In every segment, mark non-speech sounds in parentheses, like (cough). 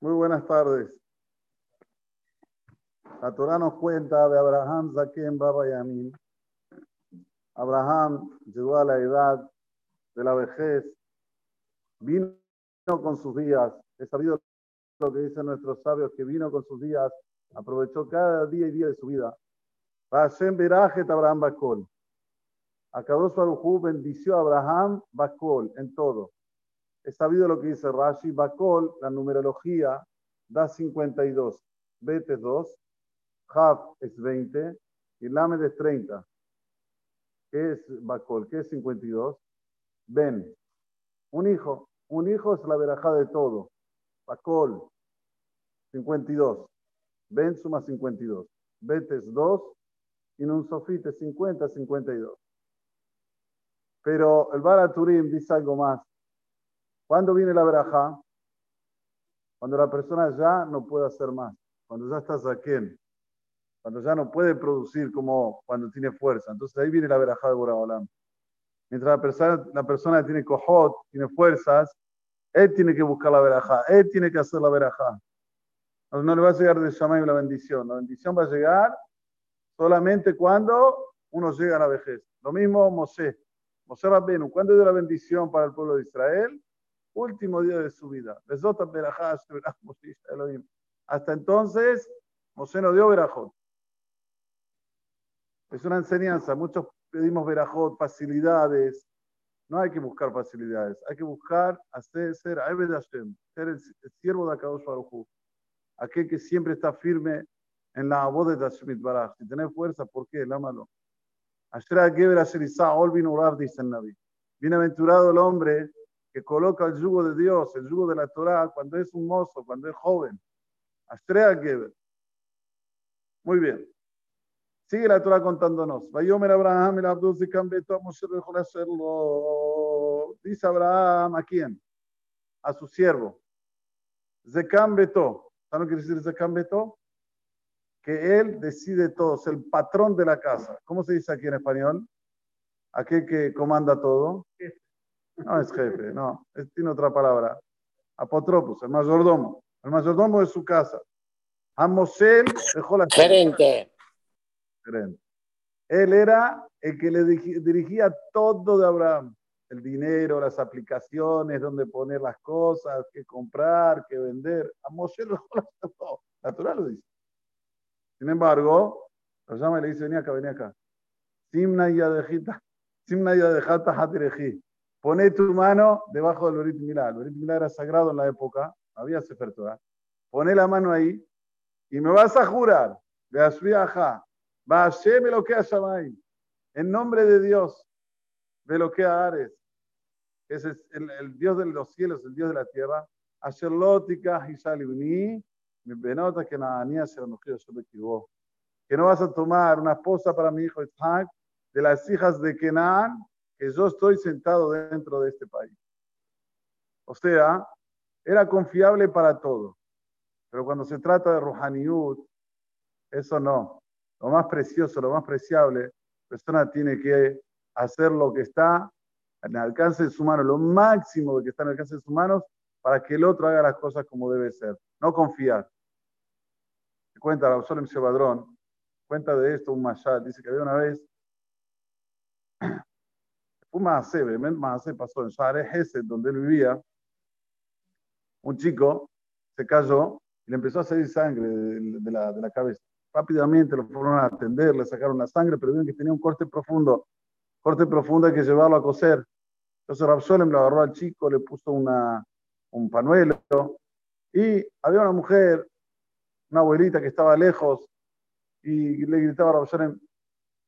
Muy buenas tardes. La Torah nos cuenta de Abraham Zaken Baba Yamin. Abraham llegó a la edad de la vejez, vino con sus días. He sabido lo que dicen nuestros sabios, que vino con sus días, aprovechó cada día y día de su vida. Hashem Berajet Abraham Bakol. Akadosh Baruj bendició a Abraham Bakol en todo. He sabido lo que dice Rashi. Bakol, la numerología, da 52. Bet es 2, Haf es 20 y Lamed es 30. ¿Qué es Bakol? ¿Qué es 52? Ben. Un hijo. Un hijo es la verajá de todo. Bakol, 52. Ben suma 52. Bet es 2 y un sofite 50, 52. Pero el Baraturim dice algo más. ¿Cuándo viene la verajá? Cuando la persona ya no puede hacer más. Cuando ya está quién? Cuando ya no puede producir como cuando tiene fuerza. Entonces ahí viene la verajá de Boraholam. Mientras la persona, la persona tiene cojot, tiene fuerzas, él tiene que buscar la verajá, él tiene que hacer la verajá. No, no le va a llegar de Shamayim la bendición. La bendición va a llegar solamente cuando uno llega a la vejez. Lo mismo Mosé. Mosé Rabbenu, ¿cuándo dio la bendición para el pueblo de Israel? Último día de su vida. Hasta entonces, Mosé no dio verajot. Es una enseñanza. Muchos pedimos verajot, facilidades. No hay que buscar facilidades. Hay que buscar hacer, ser ser el, siervo de Akadosh Baruj Aquel que siempre está firme en la voz de Hashem Baraj. Si tenés fuerza, ¿por qué? Lámalo. dice el. Bienaventurado el hombre coloca el yugo de Dios, el yugo de la Torah, cuando es un mozo, cuando es joven. Astrea Geber. Muy bien. Sigue la Torah contándonos. Vayomer Abraham el Abdul Zikam Beto Moshe hacerlo. Dice Abraham a quién? A su siervo. Zekam Beto. ¿Saben lo que decir Zekam Beto? Que él decide todo, es el patrón de la casa. ¿Cómo se dice aquí en español? Aquel que comanda todo. No es jefe, no, tiene otra palabra. Apotropos, el mayordomo. El mayordomo de su casa. Amosel dejó la. Gerente. Él era el que le dirigía todo de Abraham. El dinero, las aplicaciones, dónde poner las cosas, qué comprar, qué vender. A Moshe lo todo. Natural lo dice. Sin embargo, lo llama y le dice, vení acá, vení acá. Simna y adejita. Simna y adejata hatireji. Pone tu mano debajo del Berit Milá. El Berit Milá era sagrado en la época. Había Sefer Torah. Pone la mano ahí y me vas a jurar. De me lo que. En nombre de Dios, ve lo que Ares. Es el, Dios de los cielos, el Dios de la tierra. Que no vas a tomar una esposa para mi hijo Isaac de las hijas de Kenan, que yo estoy sentado dentro de este país. O sea, era confiable para todo. Pero cuando se trata de Rohaniut, eso no lo más precioso, lo más preciable, la persona tiene que hacer lo que está en el alcance de su mano, lo máximo de que está en el alcance de sus manos, para que el otro haga las cosas como debe ser. No confiar. Cuenta Rabsolem Shebadrón, cuenta de esto un Mashal, dice que había una vez, un Maaseh, Maaseh pasó en Share Hesed, donde él vivía, un chico se cayó y le empezó a salir sangre de la cabeza. Rápidamente lo fueron a atender, le sacaron la sangre, pero vieron que tenía un corte profundo. Corte profundo hay que llevarlo a coser. Entonces Rapsolem le agarró al chico, le puso una, un panuelo y había una mujer, una abuelita que estaba lejos y le gritaba a Rapsolem,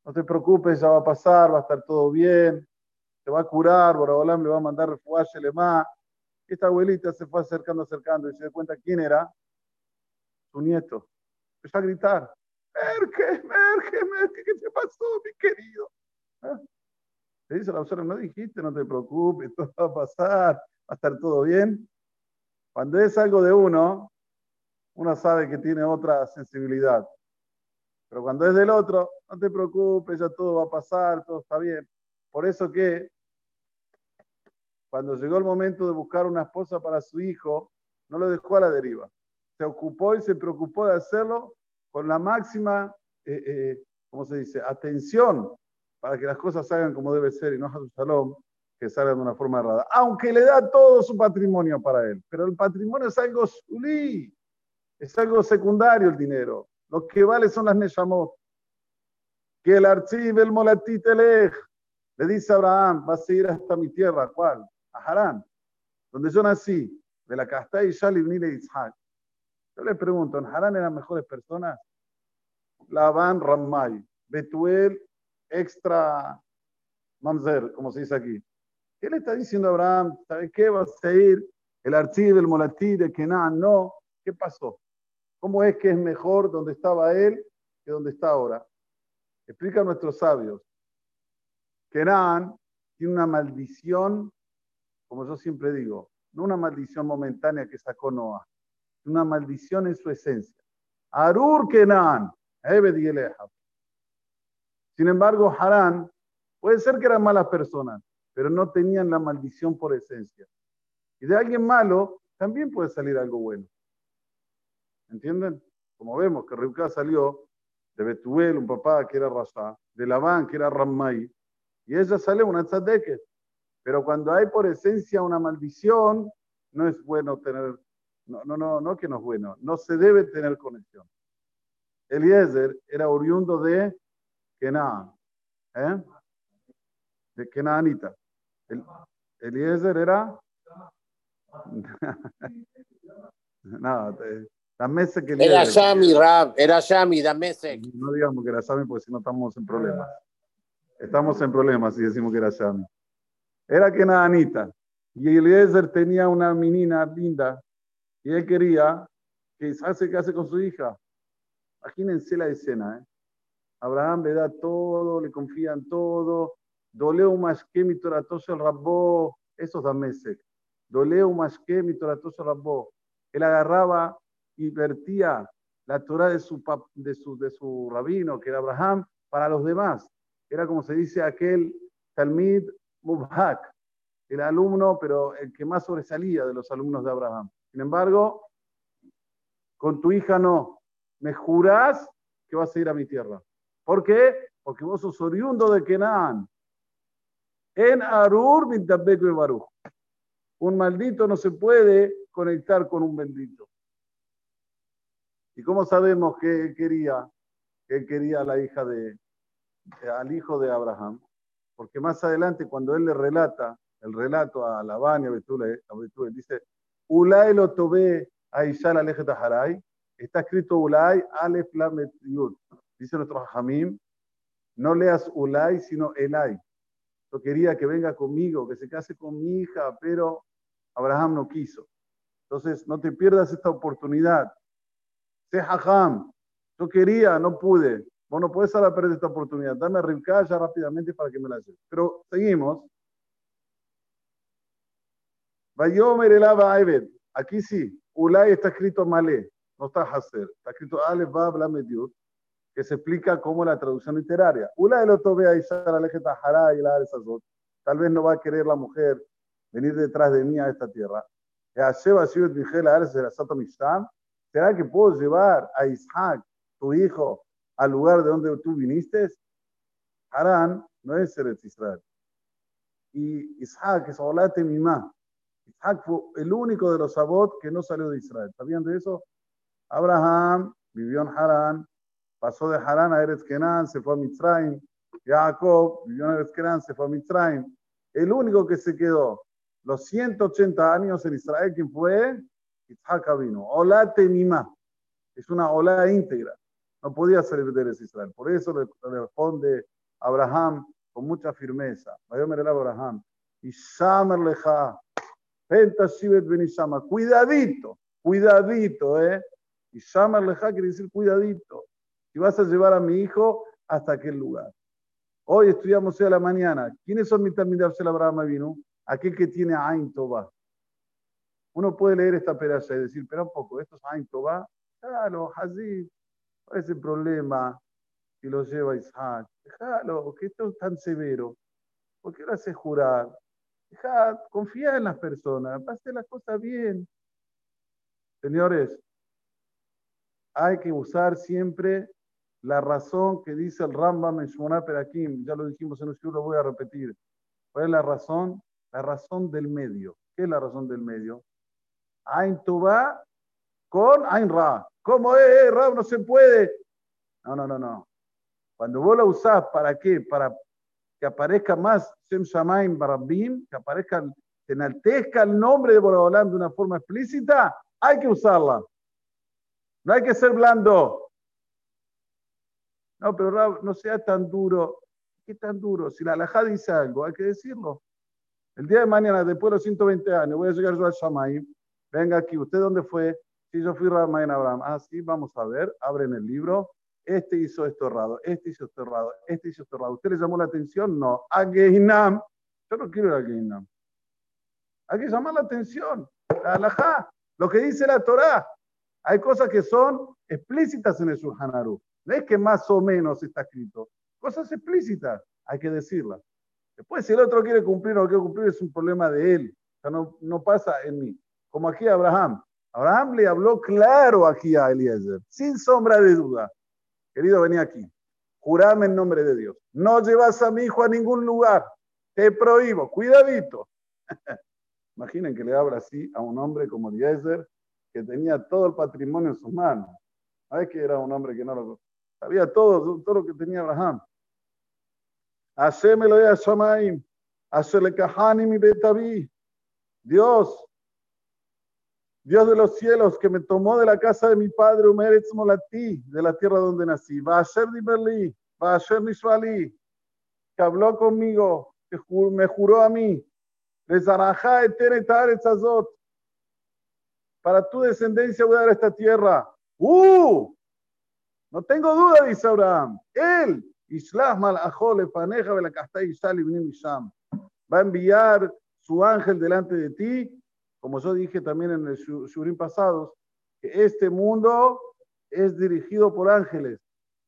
no te preocupes, ya va a pasar, va a estar todo bien, te va a curar, Boraholam le va a mandar refugiarse más. Esta abuelita se fue acercando, acercando y se dio cuenta quién era, su nieto. Empezó a gritar, Merke, Merke, Merke, ¿qué te pasó, mi querido? ¿Ah? Le dice la persona, no dijiste, no te preocupes, (laughs) todo va a pasar, va a estar todo bien. Cuando es algo de uno, uno sabe que tiene otra sensibilidad. Pero cuando es del otro, no te preocupes, ya todo va a pasar, todo está bien. Por eso que cuando llegó el momento de buscar una esposa para su hijo, no lo dejó a la deriva. Se ocupó y se preocupó de hacerlo con la máxima, eh, eh, ¿cómo se dice?, atención para que las cosas salgan como debe ser y no a su salón, que salgan de una forma errada. Aunque le da todo su patrimonio para él, pero el patrimonio es algo sulí, es algo secundario el dinero. Lo que vale son las neshamot. Que el archivo, el molatitelej, le dice a Abraham, vas a ir hasta mi tierra, ¿cuál? A Harán, donde yo nací, de la casta y Shalibni de Isaac. Yo le pregunto, ¿en Harán eran mejores personas? Labán Rammay, Betuel extra mamzer, como se dice aquí. ¿Qué le está diciendo Abraham? ¿Sabe qué? ¿Vas a ir el archivo, el molatí de Kenan? No. ¿Qué pasó? ¿Cómo es que es mejor donde estaba él que donde está ahora? Explica a nuestros sabios. Kenan tiene una maldición, como yo siempre digo, no una maldición momentánea que sacó Noah, una maldición en su esencia. Arur Kenan, sin embargo, Harán puede ser que eran malas personas, pero no tenían la maldición por esencia. Y de alguien malo también puede salir algo bueno. ¿Entienden? Como vemos que Rivka salió de Betuel, un papá que era Rasha, de Labán, que era Rammai, y ella sale una tzadeket. Pero cuando hay por esencia una maldición, no es bueno tener, no, no, no, no que no es bueno, no se debe tener conexión. Eliezer era oriundo de Kenaan, ¿eh? de Kenaanita. El, Eliezer era. (laughs) no, Damesek que Era Shami, Rab, era Shami, Damesek. No digamos que era Shami porque si no estamos en problemas. Estamos en problemas si decimos que era Shami. Era Kenaanita. Y Eliezer tenía una menina linda y él quería que Isaac se case con su hija. Imagínense la escena, ¿eh? Abraham le da todo, le confían todo. Doleu mashke mi toratoso el rabbo. Eso es Damesek. Doleu mashke mi toratoso el rabbo. Él agarraba y vertía la Torah de su rabino, que era Abraham, para los demás. Era como se dice aquel Talmid Mubhak, el alumno, pero el que más sobresalía de los alumnos de Abraham. Sin embargo, con tu hija no. Me jurás que vas a ir a mi tierra. ¿Por qué? Porque vos sos oriundo de Kenan. En Arur y Baruch. Un maldito no se puede conectar con un bendito. ¿Y cómo sabemos que él quería? Que él quería a la hija de, al hijo de Abraham. Porque más adelante, cuando él le relata el relato a Labán y a Betule, dice, Ulay lo tobe a Ishal Haray, está escrito Ulay Alef Lamet Yud dice nuestro Hamim, no leas Ulay, sino Elay. Yo quería que venga conmigo, que se case con mi hija, pero Abraham no quiso. Entonces, no te pierdas esta oportunidad. Sé. Yo quería, no pude. Vos no puedes ahora perder esta oportunidad. Dame a ya rápidamente para que me la lleve. Pero seguimos. Vayomer elaba Aibed. Aquí sí. Ulay está escrito Malé. No está Haser. Está escrito Alef Bab Lamed que se explica como la traducción literaria. Una de los a y la Tal vez no va a querer la mujer venir detrás de mí a esta tierra. ¿Será que puedo llevar a Isaac, tu hijo, al lugar de donde tú viniste? Harán no es Eretz Israel. Y Isaac es Olate Mimá. Isaac fue el único de los Sabot que no salió de Israel. ¿Sabían de eso? Abraham vivió en Harán, pasó de Harán a Eretz Kenan, se fue a Mitzrayim. Jacob vivió en Eretz Kenan, se fue a Mitzrayim. El único que se quedó los 180 años en Israel, ¿quién fue? Isaac vino. Hola Temimá. Es una ola íntegra. No podía salir de Israel. Por eso le, responde Abraham con mucha firmeza. Abraham. Y Leja. Cuidadito, cuidadito, ¿eh? Y Shamer Leja quiere decir cuidadito y vas a llevar a mi hijo hasta aquel lugar. Hoy estudiamos hoy la mañana. ¿Quiénes son mis terminados de Abraham vino? Aquel que tiene Ain Toba. Uno puede leer esta pedazo y decir, pero un poco, esto es Ain Toba. Claro, así, ¿cuál es el problema? Y lo lleva Isaac. Déjalo, que esto es tan severo. ¿Por qué lo hace jurar? Deja, confía en las personas, hacer las cosas bien. Señores, hay que usar siempre la razón que dice el Rambam en Shmona Perakim. Ya lo dijimos en un lo voy a repetir. ¿Cuál es la razón? La razón del medio. ¿Qué es la razón del medio? Ain va con Ain Ra. ¿Cómo es, eh, Ra? No se puede. No, no, no, no. Cuando vos la usás, ¿para qué? Para que aparezca más Shem Shamaim Barabim, que aparezca, que enaltezca el nombre de Boraholam de una forma explícita, hay que usarla. No hay que ser blando. No, pero no sea tan duro. ¿Qué tan duro? Si la alajá dice algo, hay que decirlo. El día de mañana, después de los 120 años, voy a llegar yo al Shamaim. Venga aquí, ¿usted dónde fue? Si yo fui Ramain Abraham. Ah, sí, vamos a ver. Abren el libro. Este hizo esto errado, este hizo esto errado, este hizo esto errado. ¿Usted le llamó la atención? No. A Gehinam. Yo no quiero ir a Gehinam. Hay que llamar la atención. La alajá. Lo que dice la Torá. Hay cosas que son explícitas en el Shulchan No es que más o menos está escrito. Cosas explícitas, hay que decirlas. Después, si el otro quiere cumplir o no quiere cumplir, es un problema de él. O sea, no pasa en mí. Como aquí Abraham. Abraham le habló claro aquí a Eliezer, sin sombra de duda. Querido, vení aquí. Jurame en nombre de Dios. No llevas a mi hijo a ningún lugar. Te prohíbo. Cuidadito. (laughs) Imaginen que le habla así a un hombre como Eliezer, que tenía todo el patrimonio en sus manos. No es que era un hombre que no lo sabía todo, todo lo que tenía Abraham. Hacémelo ya Shamaim, le Kahani mi Betaví. Dios, Dios de los cielos, que me tomó de la casa de mi padre, Umeretz Molati, de la tierra donde nací. Va a ser Berlí, va a ser Nishvali, que habló conmigo, que me juró a mí. Para tu descendencia voy a dar esta tierra. ¡Uh! No tengo duda, dice Abraham. Él, Islah Malachole, Paneja, va a enviar su ángel delante de ti, como yo dije también en el Shurim pasados, que este mundo es dirigido por ángeles.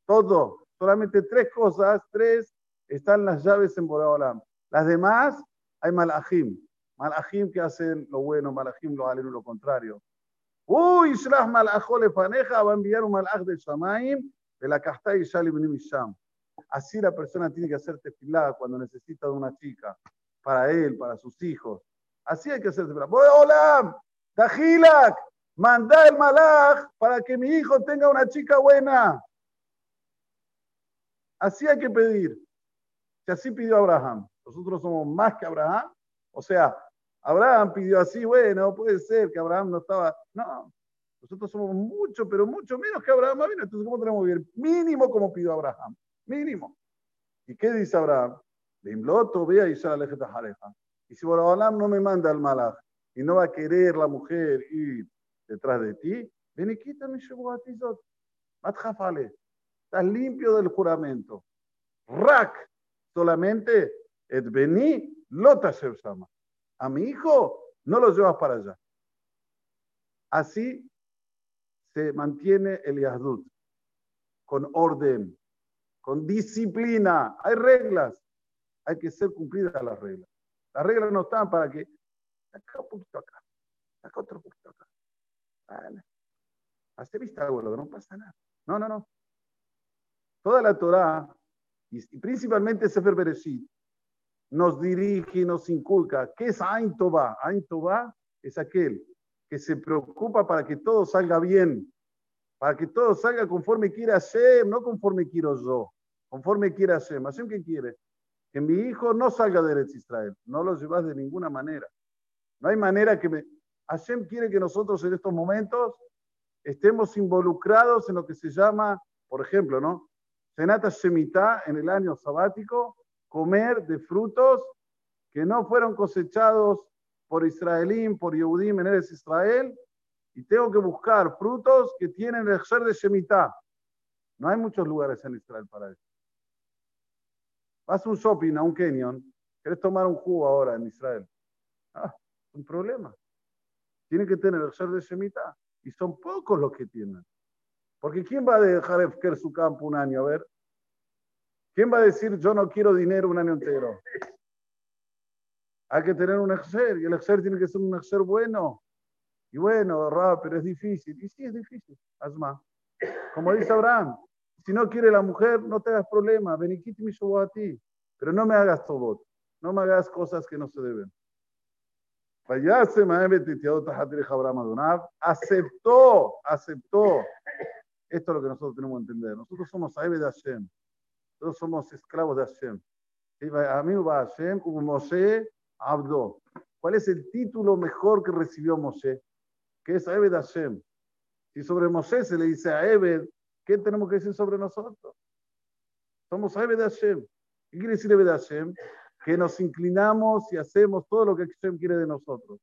Todo, solamente tres cosas, tres están las llaves en Boraholam. Las demás hay malachim. Malachim que hacen lo bueno, malachim lo hacen lo contrario. Uy, Islah malachole paneja va a enviar un malach de Shamaim de la casta y Shali Misham. Así la persona tiene que hacer tefilá cuando necesita de una chica, para él, para sus hijos. Así hay que hacer tefilá. Hola, Dajilak, manda el malach para que mi hijo tenga una chica buena. Así hay que pedir. Si así pidió Abraham. Nosotros somos más que Abraham. O sea, Abraham pidió así, bueno, puede ser que Abraham no estaba. No, nosotros somos mucho, pero mucho menos que Abraham Entonces, ¿cómo tenemos que vivir? Mínimo como pidió Abraham. Mínimo. ¿Y qué dice Abraham? Limloto, vea y Y si Abraham no me manda al malach y no va a querer la mujer ir detrás de ti, ven y quítame Shubuatizot. Matjafale. Estás limpio del juramento. Rak. Solamente et beni lota sama a mi hijo no lo llevas para allá. Así se mantiene el Yahdut, con orden, con disciplina. Hay reglas, hay que ser cumplidas las reglas. Las reglas no están para que acá un poquito acá, acá otro poquito acá. Vale. Hace vista, abuelo, no pasa nada. No, no, no. Toda la Torah, y principalmente Sefer Bereshit, nos dirige y nos inculca. ¿Qué es Ain Tová? Ain Tová es aquel que se preocupa para que todo salga bien, para que todo salga conforme quiera Hashem, no conforme quiero yo, conforme quiera Hashem. ¿Hashem qué quiere? Que mi hijo no salga de Eretz Israel, no lo llevas de ninguna manera. No hay manera que me... Hashem quiere que nosotros en estos momentos estemos involucrados en lo que se llama, por ejemplo, ¿no? Senata Shemitah en el año sabático, comer de frutos que no fueron cosechados por Israelín, por Yehudim en Eres Israel, y tengo que buscar frutos que tienen el ser de Shemitah. No hay muchos lugares en Israel para eso. Vas a un shopping, a un canyon, quieres tomar un jugo ahora en Israel. Ah, un problema. Tiene que tener el ser de Shemitah. Y son pocos los que tienen. Porque ¿quién va a dejar de su campo un año? A ver, ¿Quién va a decir yo no quiero dinero un año entero? Hay que tener un exer, y el exer tiene que ser un exer bueno. Y bueno, Rab, pero es difícil. Y sí, es difícil. Asma. Como dice Abraham, si no quiere la mujer, no te hagas problema. Beniquiti mi a ti. Pero no me hagas todo. No me hagas cosas que no se deben. Aceptó, aceptó. Esto es lo que nosotros tenemos que entender. Nosotros somos Aebe de Hashem. Nosotros somos esclavos de Hashem. A mí va Hashem, como Moshe Abdo. ¿Cuál es el título mejor que recibió Moshe? Que es Ebed Hashem. Si sobre Moshe se le dice a Ebed, ¿qué tenemos que decir sobre nosotros? Somos Ebed Hashem. ¿Qué quiere decir Ebed Hashem? Que nos inclinamos y hacemos todo lo que Hashem quiere de nosotros.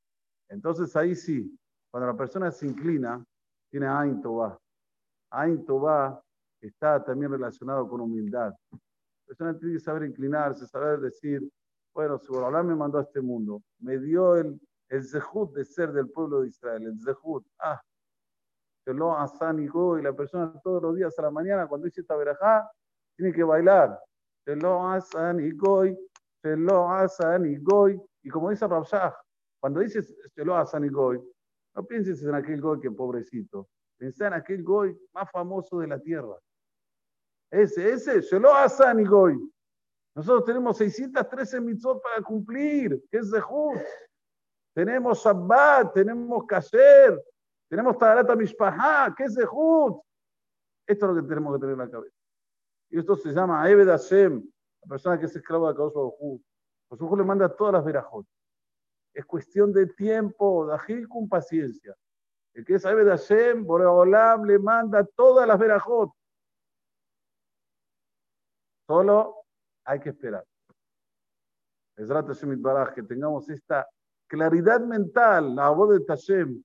Entonces ahí sí, cuando la persona se inclina, tiene Ain Tová. Ain Tová está también relacionado con humildad. La persona tiene que saber inclinarse, saber decir, bueno, si Borolán me mandó a este mundo, me dio el, el zehut de ser del pueblo de Israel, el zehut. Ah, se lo asan y y la persona todos los días a la mañana, cuando dice esta verajá, tiene que bailar. Se lo asan y goy, se lo asan y goy. Y como dice Rabshah, cuando dices se lo asan y goy, no pienses en aquel goy que pobrecito. Pensá en aquel goy más famoso de la tierra. Ese, ese, se lo asan y goy. Nosotros tenemos 613 mitzvot para cumplir, que es de Tenemos Shabbat, tenemos Kasher, tenemos Taharata Mishpahá, que es Esto es lo que tenemos que tener en la cabeza. Y esto se llama Eved Hashem, la persona que es esclavo de Kadosh Baruj Hu. le manda todas las verajot. Es cuestión de tiempo, de agir con paciencia. El que es Eved Hashem, Boreolam le manda todas las verajot. Solo hay que esperar. Es Baraj, que tengamos esta claridad mental, la voz de Tashem.